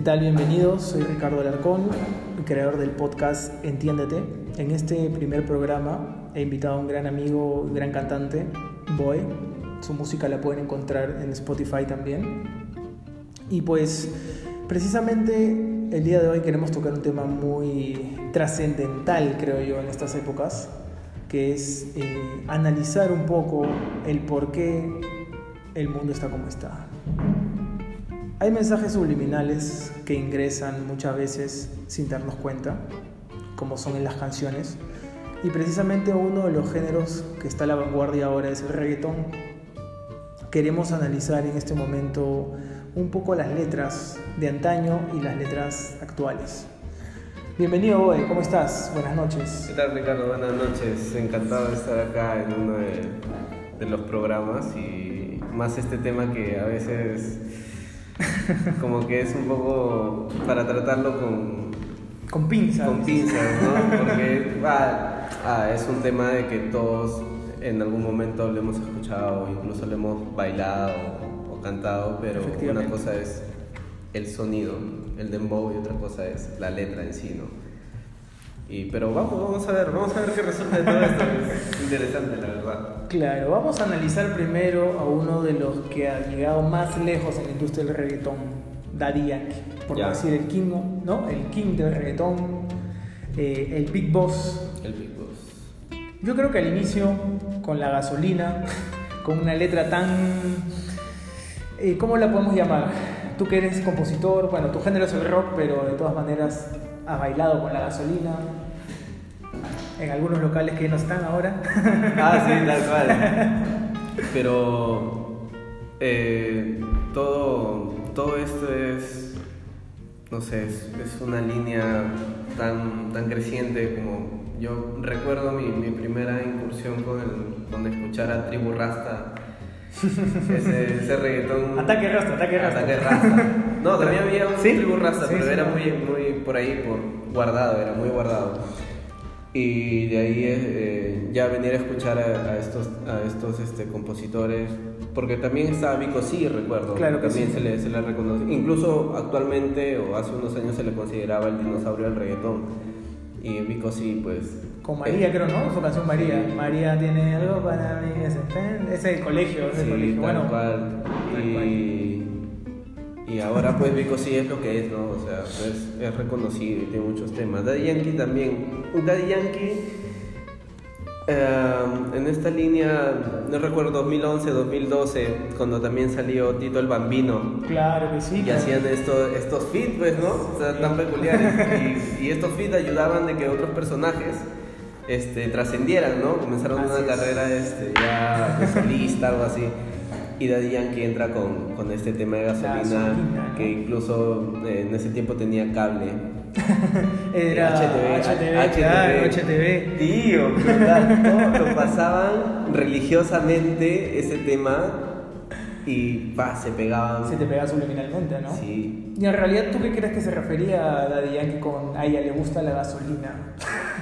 ¿Qué tal? Bienvenidos, soy Ricardo Alarcón, creador del podcast Entiéndete. En este primer programa he invitado a un gran amigo, gran cantante, Boy. Su música la pueden encontrar en Spotify también. Y pues precisamente el día de hoy queremos tocar un tema muy trascendental, creo yo, en estas épocas, que es eh, analizar un poco el por qué el mundo está como está. Hay mensajes subliminales que ingresan muchas veces sin darnos cuenta, como son en las canciones, y precisamente uno de los géneros que está a la vanguardia ahora es el reggaetón. Queremos analizar en este momento un poco las letras de antaño y las letras actuales. Bienvenido, Boe, ¿cómo estás? Buenas noches. ¿Qué tal, Ricardo? Buenas noches. Encantado de estar acá en uno de, de los programas y más este tema que a veces como que es un poco para tratarlo con... Con pinzas. Con pinzas, ¿no? Porque ah, ah, es un tema de que todos en algún momento lo hemos escuchado, incluso lo hemos bailado o cantado, pero una cosa es el sonido, el dembow, y otra cosa es la letra en sí, ¿no? Y, pero vamos, vamos a ver, vamos a ver qué resulta de todo esto. Es interesante, la verdad. Claro, vamos a analizar primero a uno de los que ha llegado más lejos en la industria del reggaetón, Daddy Yankee. Por Ya. decir el king, ¿no? El king del reggaetón, eh, el Big Boss. El Big Boss. Yo creo que al inicio, con la gasolina, con una letra tan... eh, ¿Cómo la podemos llamar? Tú que eres compositor, bueno, tu género es el rock, pero de todas maneras has bailado con la gasolina. En algunos locales que no están ahora. Ah, sí, tal cual. Pero eh, todo, todo esto es, no sé, es, es una línea tan, tan creciente como yo recuerdo mi, mi primera incursión con, el, con escuchar a Tribu Rasta. Ese, ese reggaetón. Ataque Rasta, ataque Rasta. Ataque Rasta. No, también había un ¿Sí? Tribu Rasta, Sí, pero sí, era muy, muy por ahí, por guardado, era muy guardado. Y de ahí eh, ya venir a escuchar a, a estos, a estos este, compositores, porque también estaba Vico Sí, recuerdo, Claro que también se, le, se le reconoce. Incluso actualmente o hace unos años se le consideraba el dinosaurio del reggaetón. Y Vico Sí, pues. Con María, creo, ¿no? Su canción María. María tiene algo para mí. Ese, ese es el colegio, ese es el Sí, colegio. tal Bueno, cual. Y, y ahora pues Vico sí es lo que es, ¿no? O sea, es, es reconocido y tiene muchos temas. Daddy Yankee también. Daddy Yankee, eh, en esta línea, no recuerdo, 2011, 2012, cuando también salió Tito el Bambino. claro que sí. Y hacían estos, estos feats, pues, ¿no? O sea, tan peculiares. Y, y estos feats ayudaban de que otros personajes este, trascendieran, ¿no? Comenzaron Así una es. carrera este, ya de solista, algo así. Y Daddy Yankee entra con, con este tema de gasolina, Gasolina, ¿no? que incluso eh, en ese tiempo tenía cable. Era HTV, HTV, claro, HTV. Tío, ¿verdad? Todo lo pasaban religiosamente ese tema y pa, se pegaban. Se te pega subliminalmente, ¿no? Sí. Y en realidad, ¿tú qué crees que se refería a Daddy Yankee con a ella le gusta la gasolina?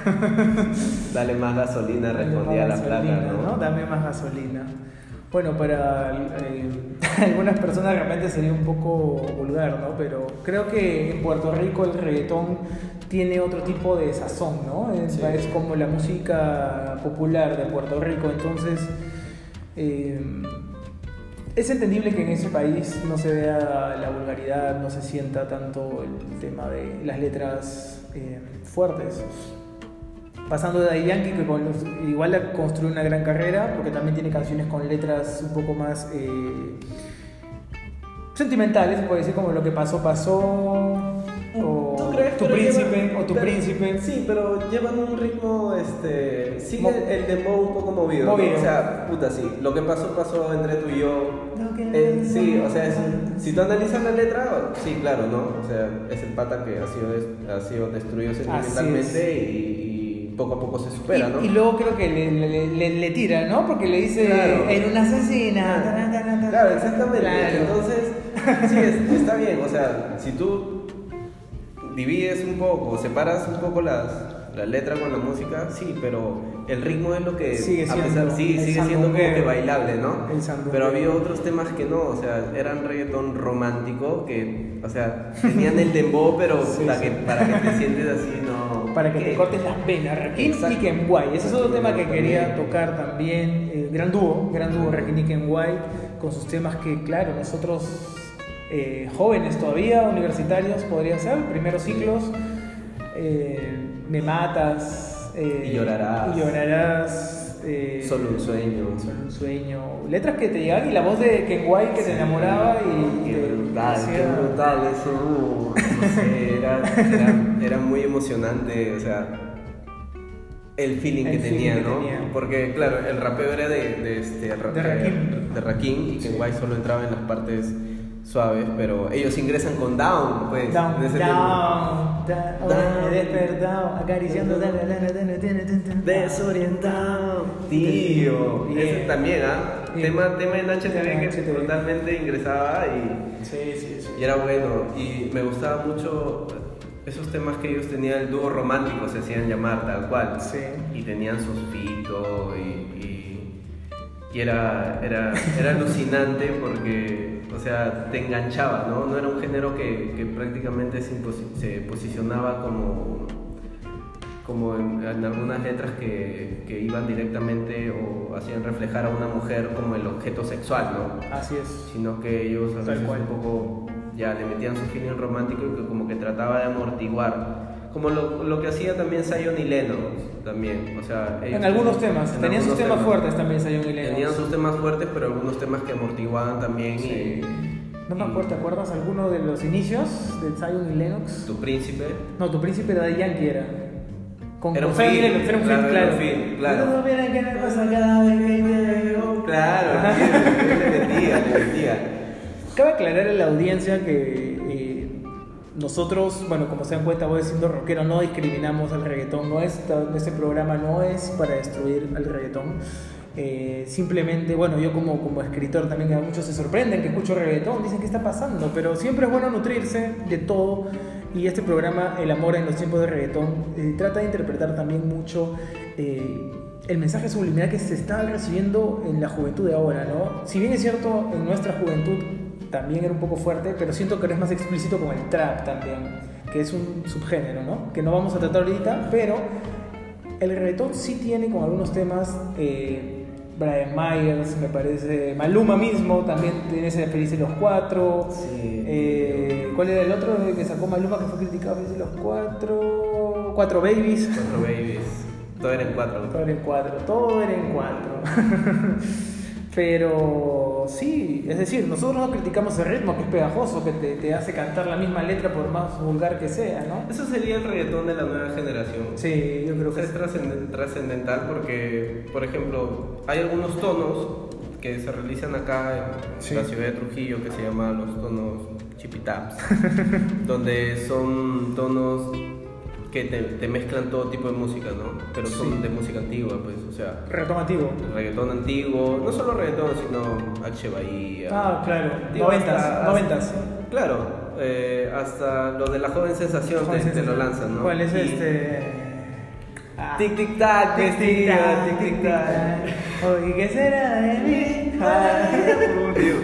Dale más gasolina, respondía Dame la más placa, gasolina, ¿no? Dame más gasolina. Bueno, para eh, algunas personas realmente sería un poco vulgar, ¿no? Pero creo que en Puerto Rico el reggaetón tiene otro tipo de sazón, ¿no? Es, Sí. es como la música popular de Puerto Rico, entonces eh, es entendible que en ese país no se vea la vulgaridad, no se sienta tanto el tema de las letras eh, fuertes pasando de Daddy que igual ha construido una gran carrera, porque también tiene canciones con letras un poco más eh, sentimentales, se puede decir como lo que pasó, pasó. Tu Pero príncipe, llevan- o tu pero- príncipe. Sí, pero llevan un ritmo, este, sigue Mo- el dembow un poco movido. ¿no? Movido. O sea, puta, sí, lo que pasó, pasó entre tú y yo. Que- Eh, sí, o sea, es si tú analizas la letra, sí, claro, ¿no? O sea, es el pata que ha sido, des- ha sido destruido sentimentalmente y, y poco a poco se supera, y, ¿no? y luego creo que le, le- le- le tira, ¿no? Porque le dice, Claro. en una asesina. Claro, exactamente. Claro. Entonces, sí, es- está bien. O sea, si tú divides un poco, separas un poco las, la letra con la música, sí, pero el ritmo es lo que sigue siendo, pesar, sí, sigue siendo como que bailable, ¿no? Pero había otros temas que no, o sea, eran reggaetón romántico que, o sea, tenían el dembow, pero para, Que, para que te sientes así, no. Para que te cortes las venas, Rakim y Kenway. Ese es otro tema que quería tocar también. Eh, gran dúo, gran dúo Rakim y Kenway, con sus temas que, claro, nosotros eh, jóvenes todavía, universitarios, podría ser, primeros ciclos, eh, me matas. Eh, y llorarás. Y llorarás. solo un sueño. Solo un sueño. Letras que te llegan y la voz de Ken White que te enamoraba y. Qué brutal, qué brutal eso. no sé, era, era, muy emocionante, o sea el feeling que tenía, ¿no? Porque, claro, el rapeo era de, de, este, de, Rakim. de Rakim y Ken White solo entraba en las partes suaves, pero ellos ingresan con Down, pues. Down, down, down, down, despertado, acariciando, desorientado, tío. Ese también, ¿ah? Tema, tema en HTV que totalmente ingresaba y, sí, sí, sí. y era bueno. Y me gustaba mucho esos temas que ellos tenían, el dúo romántico se hacían llamar tal cual. Sí. Y tenían sus y, y, y era, era, era alucinante porque o sea, te enganchaba, ¿no? No era un género que, que prácticamente se, se, posicionaba como, como en, algunas letras que, que, iban directamente o hacían reflejar a una mujer como el objeto sexual, ¿no? Así es. Sino que ellos a veces un poco ya le metían su feeling romántico y que como que trataba de amortiguar como lo, lo, que hacía también Zion y Lennox también, o sea, en algunos temas, tenían sus temas, fuertes también Zion y Lennox. Tenían sus temas fuertes, pero algunos temas que amortiguaban también sí. no me acuerdo, ¿te acuerdas alguno de los inicios de Zion y Lennox? Tu príncipe. No, tu príncipe de Yankee era. Con era un film, era un claro. Claro, film, claro. no que me pasa cada vez que Claro, le metía, le metía. Cabe aclarar a la audiencia que nosotros, bueno, como se dan cuenta, voy siendo rockero, no discriminamos al reggaetón, no es, este programa no es para destruir al reggaetón. Eh, simplemente, bueno, yo como, como escritor también, muchos se sorprenden que escucho reggaetón, dicen qué está pasando, pero siempre es bueno nutrirse de todo y este programa, El amor en los tiempos de reggaetón, eh, trata de interpretar también mucho eh, el mensaje subliminal que se está recibiendo en la juventud de ahora, ¿no? Si bien es cierto, en nuestra juventud también era un poco fuerte, pero siento que eres más explícito con el trap también, que es un subgénero, ¿no? Que no vamos a tratar ahorita, pero el reggaetón sí tiene con algunos temas, eh, Brian Myers, me parece, Maluma mismo, también tiene ese de Felices los Cuatro. Eh, ¿Cuál era el otro que sacó Maluma que fue criticado? Felices los Cuatro. Cuatro Babies. Cuatro Babies. Todo era en cuatro. Todo era en cuatro. Todo era en cuatro. Pero sí, es decir, nosotros no criticamos el ritmo que es pegajoso, que te, te, hace cantar la misma letra por más vulgar que sea, ¿no? Eso sería el reggaetón de la nueva generación. Sí, yo creo que es trascendental porque, por ejemplo, hay algunos tonos que se realizan acá en la ciudad de Trujillo que se llaman los tonos chipitaps, donde son tonos que te, mezclan todo tipo de música, ¿no? Pero son de música antigua, pues, o sea... Reggaetón antiguo. Reggaetón antiguo, no solo reggaetón, sino H. Bahía. Ah, claro, noventas, noventas. Claro, eh, hasta lo de la joven sensación te, lo lanzan, ¿no? ¿Cuál es este...? Tic tic tac, tic tic tac, tic tic tac. Oye, ¿qué será de mí?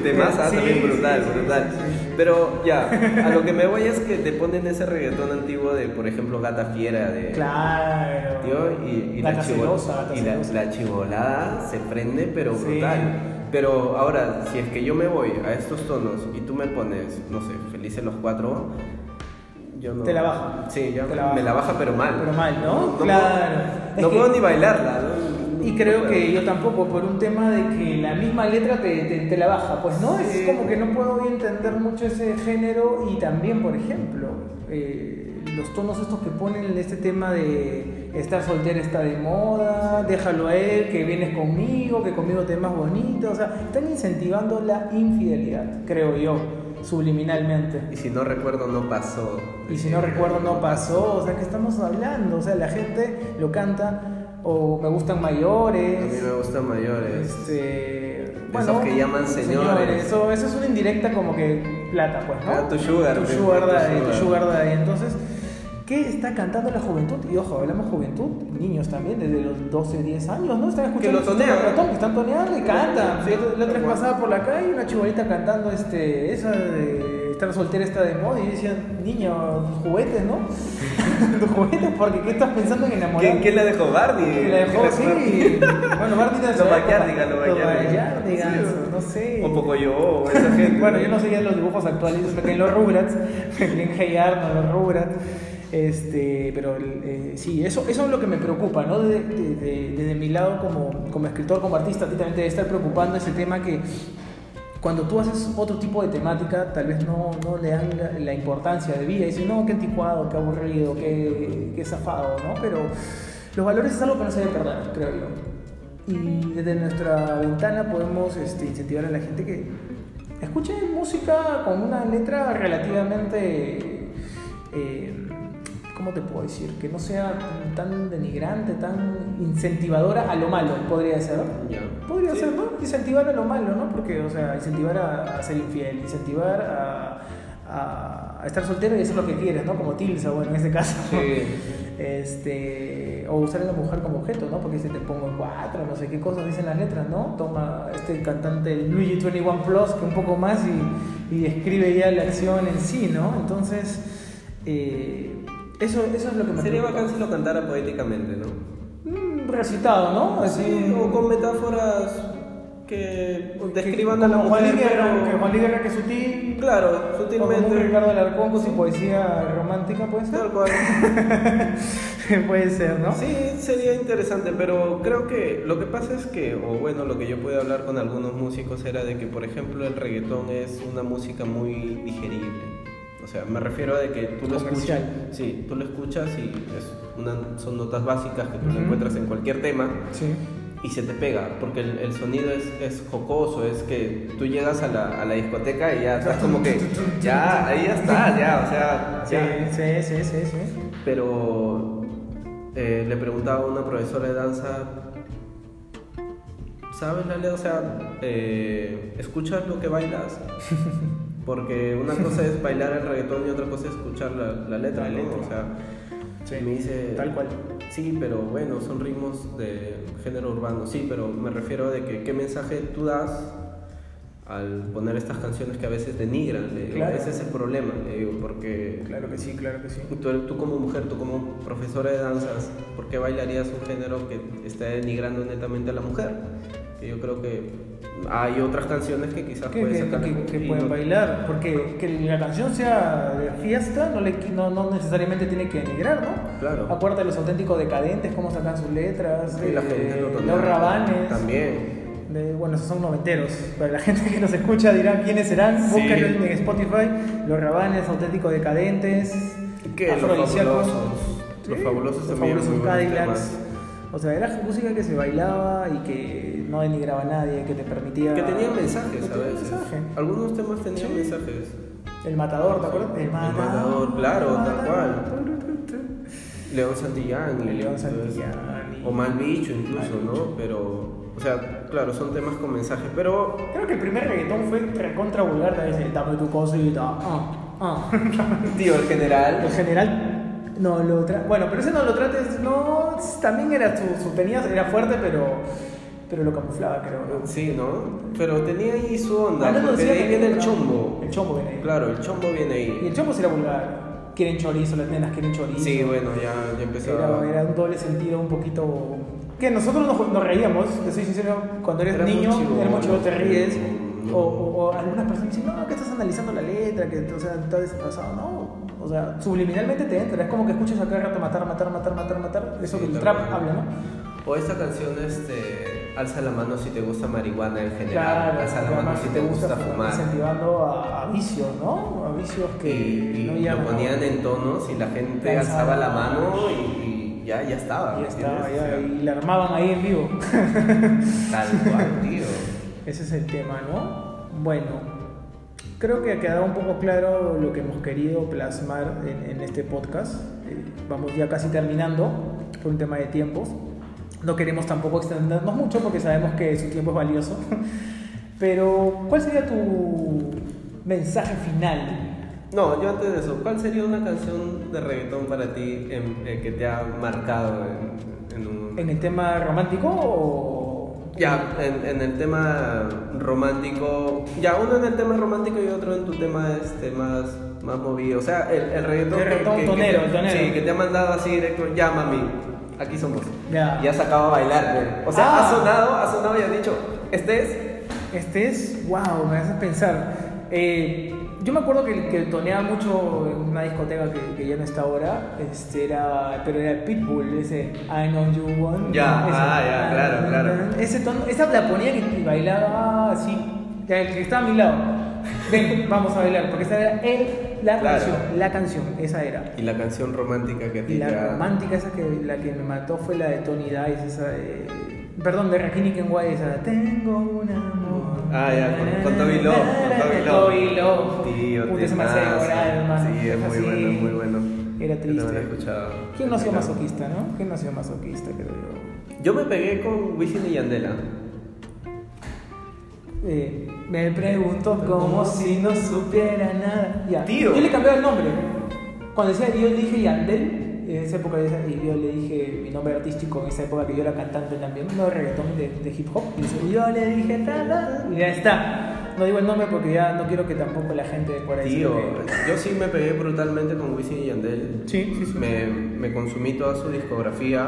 Te más también brutal, brutal. Pero ya, a lo que me voy es que te ponen ese reggaetón antiguo de, por ejemplo, Gata Fiera. De, claro. Tío, y, la, celosa, y la, chivolada se prende, pero brutal. Pero ahora, si es que yo me voy a estos tonos y tú me pones, no sé, felices los cuatro, yo no. Te la baja. Sí, yo me la baja, pero mal. Pero mal, ¿no? claro. No, puedo ni bailarla, ¿no? Y creo que yo tampoco, por un tema de que la misma letra te, te, la baja. Pues no, es como que no puedo entender mucho ese género y también, por ejemplo, eh, los tonos estos que ponen este tema de estar soltera está de moda, déjalo a él, que vienes conmigo, que conmigo te más bonito. O sea, están incentivando la infidelidad, creo yo subliminalmente. Y si no recuerdo, no pasó. Y si no recuerdo, no pasó. O sea, ¿qué estamos hablando? O sea, la gente lo canta o me gustan mayores. A mí me gustan mayores. Este, bueno, Esos que llaman señores. Eso, eso, es una indirecta como que plata, pues, ¿no? Ah, tu sugar. Tu sugar daddy, tu sugar daddy. Entonces, ¿Qué está cantando la juventud? Y ojo, hablamos juventud, niños también, desde los 12, 10 años, ¿no? Están escuchando. Que lo tonean. Que están toneando y cantan. Sí, la otra vez pasaba por la calle una chibolita cantando este, esa de estar soltera está de moda y decían, niño, tus juguetes, ¿no? tus juguetes, porque ¿qué estás pensando en enamorar? ¿Quién, la dejó? Barney. La dejó, sí. bueno, Barney no Los Backyardigans, los Backyardigans, no sé. Un poco yo, o esa gente. bueno, yo no seguía los dibujos actuales, me quedé en los Rugrats, me quedé en Hey Arnold, los Rugrats. Este, pero eh, sí, eso, eso es lo que me preocupa, ¿no? Desde de, de, mi lado como, como escritor, como artista, a ti también te debe estar preocupando ese tema que cuando tú haces otro tipo de temática, tal vez no, no le dan la, importancia de vida y dicen, no, qué anticuado, qué aburrido, qué, qué zafado, ¿no? Pero los valores es algo que no se debe perder, creo yo. Y desde nuestra ventana podemos este, incentivar a la gente que escuche música con una letra relativamente... Eh, ¿cómo te puedo decir? Que no sea tan denigrante, tan incentivadora a lo malo, podría ser. Podría ser, ¿no? Incentivar a lo malo, ¿no? Porque, o sea, incentivar a, ser infiel, incentivar a, a, estar soltero y hacer lo que quieres, ¿no? Como Tilsa, bueno, en ese caso. Este, o usar a la mujer como objeto, ¿no? Porque si te pongo cuatro, no sé qué cosas dicen las letras, ¿no? Toma este cantante Luigi 21 Plus, que un poco más y, y describe ya la acción en sí, ¿no? Entonces, eh, eso, eso es lo que me Sería bacán si lo cantara poéticamente, ¿no? Mm, recitado, ¿no? Así, o con metáforas que describan a la mujer. Pero... Que Juan que sutil. Claro, sutilmente. O Ricardo Alarcón con su poesía romántica, ¿puede ser? Tal cual. puede ser, ¿no? Sí, sería interesante, pero creo que lo que pasa es que, o bueno, lo que yo pude hablar con algunos músicos era de que, por ejemplo, el reggaetón es una música muy digerible. O sea, me refiero a de que tú lo escuchas. Sí, tú lo escuchas y es una, son notas básicas que tú encuentras en cualquier tema. Sí. Y se te pega, porque el, el sonido es, es, jocoso, es que tú llegas a la, a la, discoteca y ya estás como que, ya, ahí ya está, ya, o sea. Sí, sí, sí, sí, Pero eh, le preguntaba a una profesora de danza, ¿sabes, Lale? O sea, eh, ¿escuchas lo que bailas? Porque una cosa es bailar el reggaetón y otra cosa es escuchar la, letra, ¿no? O sea, me dice... Tal cual. Sí, pero bueno, son ritmos de género urbano. Sí, pero me refiero de que qué mensaje tú das al poner estas canciones que a veces denigran. Ese es el problema, le digo, porque... Claro que sí, claro que sí. Tú, tú, como mujer, tú como profesora de danzas, ¿por qué bailarías un género que está denigrando netamente a la mujer? Que yo creo que hay otras canciones que quizás que, que, pueden bailar, porque que la canción sea de fiesta no, le, no, no necesariamente tiene que denigrar, ¿no? Claro. Acuérdate de los auténticos decadentes, cómo sacan sus letras, la gente los rabanes. También. bueno, esos son noventeros. Para la gente que nos escucha dirán quiénes serán. Sí. en Spotify. Los rabanes, auténticos decadentes. Que los fabulosos. Los fabulosos también. Los fabulosos Cadillacs. O sea, era música que se bailaba y que no denigraba a nadie, que te permitía. Que tenía mensajes, ¿sabes? Mensaje. Algunos temas tenían mensajes. El matador, ¿te acuerdas? El matador, claro, tal cual. León Santillán. Y León Santillán. O Mal Bicho, incluso, ¿no? Pero. O sea, claro, son temas con mensajes, pero. Creo que el primer reggaetón fue recontra vulgar, tal dame tu cosita. Ah, ah. Tío, el general. El general no lo bueno, pero ese no lo trates, no, también era su, su tenía, era fuerte, pero pero lo camuflaba, creo. ¿no? Sí, ¿no? Pero tenía ahí su onda, ah, porque de ahí viene el chombo. El chombo viene ahí. Claro, el chombo viene ahí. Y el chombo será vulgar. Quieren chorizo, las nenas quieren chorizo. Sí, bueno, ya, ya empezaba. Era, era un doble sentido un poquito... Que nosotros nos, nos reíamos, te soy sincero, cuando eres niño, era mucho te ríes. O, o, algunas personas dicen, no, que estás analizando la letra, que o sea, está desfasado. No, o sea, subliminalmente te entra, es como que escuchas a cada rato matar, matar, matar, matar, matar, eso que el trap habla, ¿no? O esta canción, este, alza la mano si te gusta marihuana en general, claro, alza la mano si te gusta, fumar. Incentivando a, vicios, ¿no? A vicios que y, lo ponían en tonos y la gente alzaba la mano y, ya, ya estaba. Ya estaba, ya, y la armaban ahí en vivo. Tal cual, tío. Ese es el tema, ¿no? Bueno, Creo que ha quedado un poco claro lo que hemos querido plasmar en, este podcast. Eh, vamos ya casi terminando por un tema de tiempos. No queremos tampoco extendernos mucho porque sabemos que su tiempo es valioso. Pero, ¿cuál sería tu mensaje final No, yo antes de eso, ¿cuál sería una canción de reggaetón para ti eh, que te ha marcado en, un... ¿En el tema romántico o...? Ya, en, el tema romántico, ya uno en el tema romántico y otro en tu tema este, más, más movido. O sea, el, el reggaetón, el reggaetón que, tonero, que, tonero. Sí, que te ha mandado así directo, ya mami, aquí somos. Ya. Y has acabado a bailar. O sea, ha ah. sonado, ha sonado y has dicho, este es... Este es, wow, me hace pensar. Eh, yo me acuerdo que, que toneaba mucho en una discoteca que, que, ya no está ahora, este era, pero era Pitbull, ese I know you want. Ya, ah, ya, claro, claro. Ese tono, esa la ponía y bailaba así, el que estaba a mi lado. Ven, vamos a bailar, porque esa era él, la canción, la canción, esa era. Y la canción romántica que te La romántica esa que la que me mató fue la de Tony Dice, esa de Perdón, de Rakini Kenway, esa. Tengo un amor. Ah, ya, con, con Toby Love. Con Toby Love. Tío, Puta, se me hace llorar, Sí, es muy bueno, muy bueno. Era triste. ¿Quién no ha sido masoquista, no? ¿Quién no ha sido masoquista, creo yo? Yo me pegué con Wisin y Yandela. Eh, me pregunto como si no supiera nada. Ya. Tío. Yo le cambié el nombre. Cuando decía, yo dije Yandel en esa época y yo le dije mi nombre artístico en esa época que yo era cantante también, no de reggaetón, de, hip hop, y yo le dije y ya está. No digo el nombre porque ya no quiero que tampoco la gente por ahí Tío, yo sí me pegué brutalmente con Wisin y Yandel. Sí, sí, sí. Me, me consumí toda su discografía,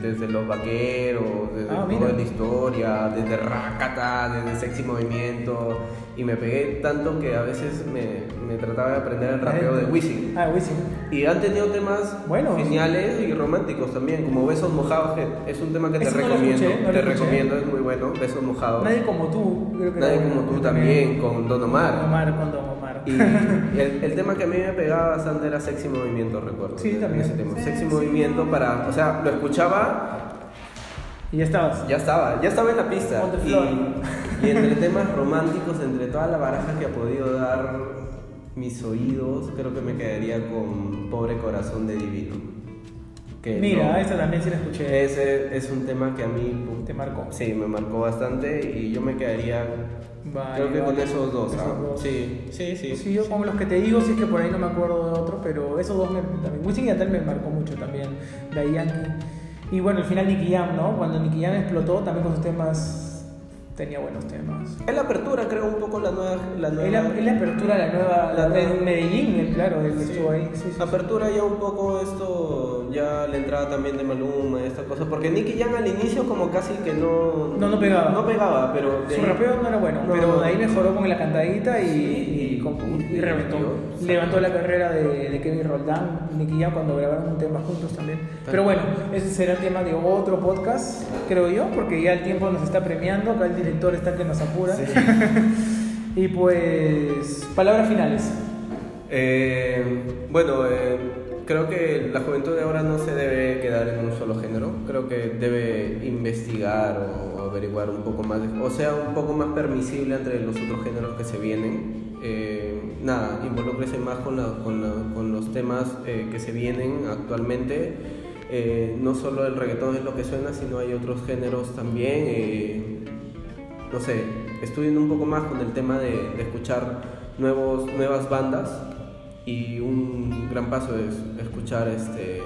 desde Los Vaqueros, desde ah, toda la historia, desde Rakata, desde Sexy Movimiento y me pegué tanto que a veces me, me trataba de aprender el rapeo de Wisin. Ah, Wisin. Y han tenido temas geniales y románticos también, como Besos Mojados, que es un tema que te recomiendo. te recomiendo, es muy bueno, Besos Mojados. Nadie como tú, creo que Nadie como tú también, con Don Omar. Don Omar, con Don Omar. Y el, el, tema que a mí me pegaba bastante era Sexy Movimiento, recuerdo. Sí, también. Ese tema. Sexy Movimiento para, o sea, lo escuchaba y ya estabas. Ya estaba, ya estaba en la pista. Y, y, entre temas románticos, entre toda la baraja que ha podido dar mis oídos, creo que me quedaría con Pobre Corazón de Divino. Que Mira, esa también sí la escuché. Ese es un tema que a mí... ¿Te marcó? Sí, me marcó bastante y yo me quedaría... creo que con esos dos, ¿ah? Sí, sí, sí. Sí, yo con los que te digo, sí es que por ahí no me acuerdo de otro, pero esos dos me, también. Wisin y Yandel me marcó mucho también. De Yankee. Y bueno, al final Nicky Jam, ¿no? Cuando Nicky Jam explotó, también con sus temas tenía buenos temas. Es la apertura, creo, un poco la nueva. La nueva... Es, la, apertura la nueva. La, Medellín, claro, el que estuvo ahí. Sí, apertura ya un poco esto, ya la entrada también de Maluma, esta cosa. Porque Nicky Jam al inicio, como casi que no. No, no pegaba. No pegaba, pero. Su rapeo no era bueno, pero de ahí mejoró con la cantadita y, y, reventó. Levantó la carrera de, de, Kevin Roldán, Nicky Jam, cuando grabaron un tema juntos también. Pero bueno, ese será tema de otro podcast, creo yo, porque ya el tiempo nos está premiando. Acá el director está que nos apura. y pues, palabras finales. Eh, bueno, eh, creo que la juventud de ahora no se debe quedar en un solo género. Creo que debe investigar o averiguar un poco más, o sea, un poco más permisible entre los otros géneros que se vienen. Eh, nada, involúcrese más con, los temas que se vienen actualmente. no solo el reggaetón es lo que suena, sino hay otros géneros también no sé, estudien un poco más con el tema de, escuchar nuevos, nuevas bandas y un gran paso es escuchar este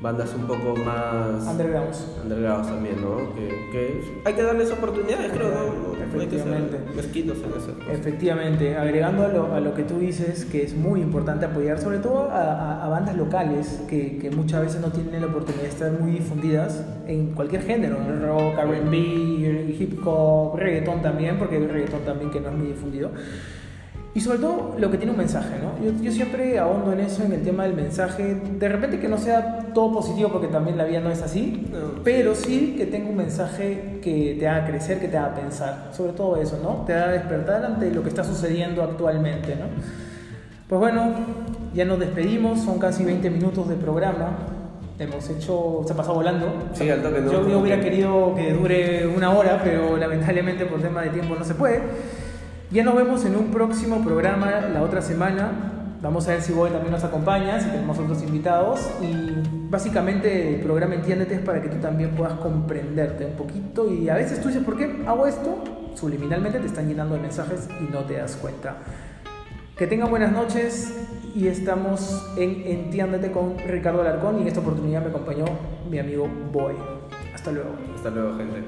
bandas un poco más undergrounds. undergrounds también no que, hay que darles oportunidades creo no, hay que ser mezquinos en eso. Efectivamente. Agregando a lo, a lo, que tú dices que es muy importante apoyar sobre todo a, a, bandas locales que, que, muchas veces no tienen la oportunidad de estar muy difundidas en cualquier género rock R&B hip hop reggaetón también porque hay reggaetón también que no es muy difundido y sobre todo lo que tiene un mensaje, ¿no? Yo, yo, siempre ahondo en eso, en el tema del mensaje. De repente que no sea todo positivo, porque también la vida no es así, pero sí que tenga un mensaje que te haga crecer, que te haga pensar. Sobre todo eso, ¿no? Te haga despertar ante lo que está sucediendo actualmente, ¿no? Pues bueno, ya nos despedimos, son casi 20 minutos de programa. Hemos hecho, se ha pasado volando. Sí, al toque no. Yo, yo hubiera querido que dure una hora, pero lamentablemente por tema de tiempo no se puede. Ya nos vemos en un próximo programa la otra semana. Vamos a ver si Boy también nos acompaña, si tenemos otros invitados. Y básicamente el programa Entiéndete es para que tú también puedas comprenderte un poquito. Y a veces tú dices, ¿por qué hago esto? Subliminalmente te están llenando de mensajes y no te das cuenta. Que tengan buenas noches y estamos en Entiéndete con Ricardo Alarcón y en esta oportunidad me acompañó mi amigo Boy. Hasta luego. Hasta luego, gente.